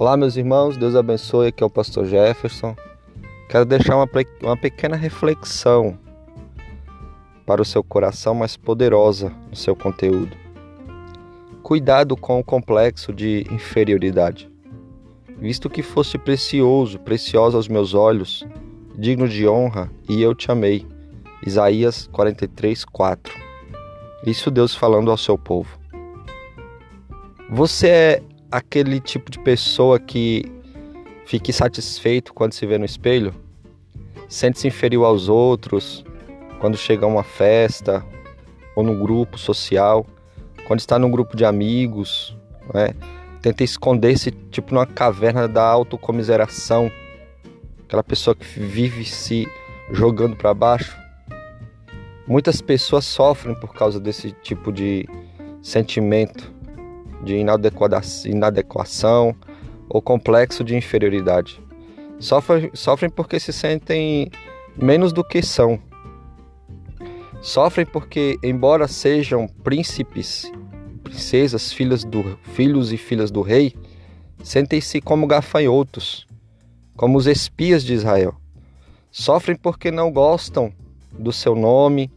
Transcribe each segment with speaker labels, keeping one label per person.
Speaker 1: Olá, meus irmãos, Deus abençoe. Aqui é o Pastor Jefferson. Quero deixar uma, uma pequena reflexão para o seu coração mais poderosa no seu conteúdo. Cuidado com o complexo de inferioridade. Visto que foste precioso, preciosa aos meus olhos, digno de honra, e eu te amei. Isaías 43, 4. Isso Deus falando ao seu povo. Você é aquele tipo de pessoa que fique satisfeito quando se vê no espelho? Sente-se inferior aos outros quando chega a uma festa ou no grupo social, quando está num grupo de amigos, né? tenta esconder-se tipo numa caverna da autocomiseração, aquela pessoa que vive se jogando para baixo. Muitas pessoas sofrem por causa desse tipo de sentimento de inadequação ou complexo de inferioridade. Sofrem, sofrem porque se sentem menos do que são. Sofrem porque, embora sejam príncipes, princesas, filhas do, filhos e filhas do rei, sentem-se como gafanhotos, como os espias de Israel. Sofrem porque não gostam do seu nome,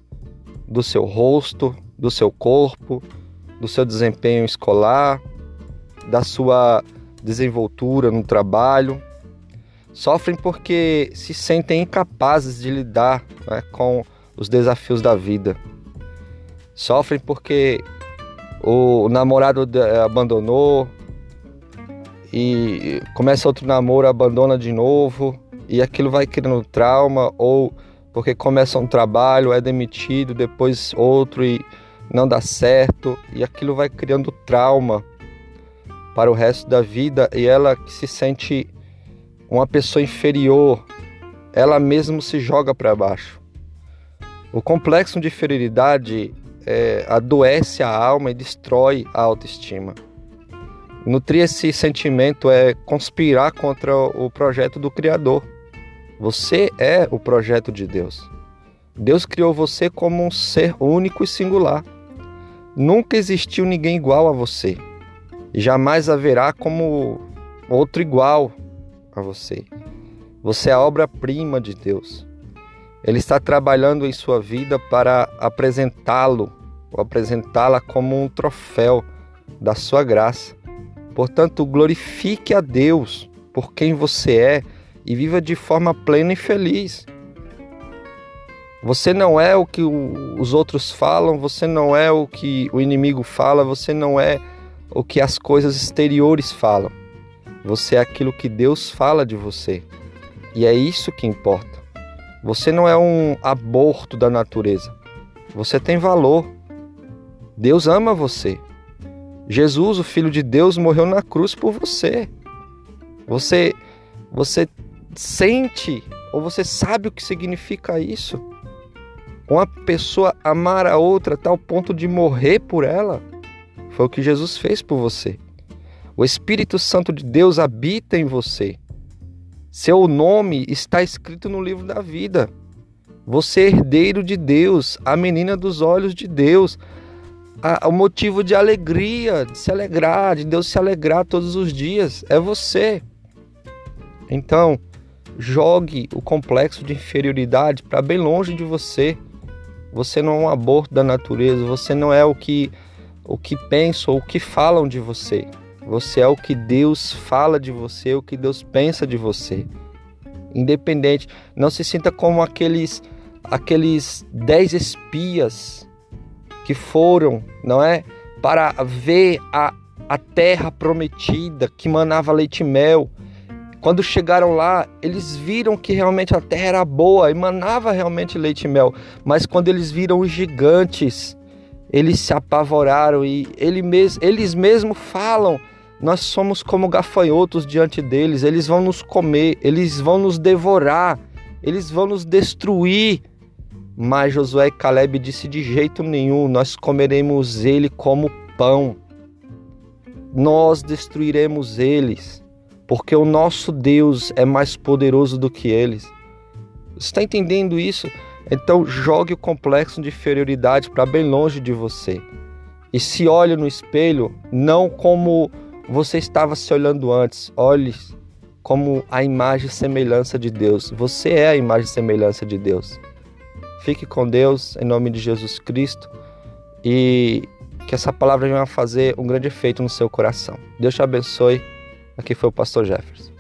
Speaker 1: do seu rosto, do seu corpo, do seu desempenho escolar, da sua desenvoltura no trabalho. Sofrem porque se sentem incapazes de lidar né, com os desafios da vida. Sofrem porque o namorado abandonou e começa outro namoro, abandona de novo e aquilo vai criando trauma ou porque começa um trabalho, é demitido, depois outro e não dá certo e aquilo vai criando trauma para o resto da vida e ela que se sente uma pessoa inferior, ela mesmo se joga para baixo. O complexo de inferioridade é, adoece a alma e destrói a autoestima. Nutrir esse sentimento é conspirar contra o projeto do Criador. Você é o projeto de Deus. Deus criou você como um ser único e singular. Nunca existiu ninguém igual a você. Jamais haverá como outro igual a você. Você é a obra-prima de Deus. Ele está trabalhando em sua vida para apresentá-lo, ou apresentá-la como um troféu da sua graça. Portanto, glorifique a Deus por quem você é e viva de forma plena e feliz. Você não é o que os outros falam, você não é o que o inimigo fala, você não é o que as coisas exteriores falam. Você é aquilo que Deus fala de você. E é isso que importa. Você não é um aborto da natureza. Você tem valor. Deus ama você. Jesus, o filho de Deus, morreu na cruz por você. Você você sente ou você sabe o que significa isso? Uma pessoa amar a outra a tal ponto de morrer por ela. Foi o que Jesus fez por você. O Espírito Santo de Deus habita em você. Seu nome está escrito no livro da vida. Você é herdeiro de Deus, a menina dos olhos de Deus, o motivo de alegria, de se alegrar, de Deus se alegrar todos os dias, é você. Então, jogue o complexo de inferioridade para bem longe de você. Você não é um aborto da natureza, você não é o que o que pensam ou o que falam de você. Você é o que Deus fala de você, o que Deus pensa de você. Independente, não se sinta como aqueles aqueles dez espias que foram, não é, para ver a, a terra prometida que manava leite e mel quando chegaram lá, eles viram que realmente a terra era boa, emanava realmente leite e mel. Mas quando eles viram os gigantes, eles se apavoraram e ele mes eles mesmos falam: Nós somos como gafanhotos diante deles, eles vão nos comer, eles vão nos devorar, eles vão nos destruir. Mas Josué e Caleb disse: De jeito nenhum, nós comeremos ele como pão, nós destruiremos eles porque o nosso Deus é mais poderoso do que eles. Você está entendendo isso? Então jogue o complexo de inferioridade para bem longe de você. E se olhe no espelho não como você estava se olhando antes. Olhe como a imagem e semelhança de Deus. Você é a imagem e semelhança de Deus. Fique com Deus em nome de Jesus Cristo e que essa palavra venha fazer um grande efeito no seu coração. Deus te abençoe. Aqui foi o pastor Jefferson.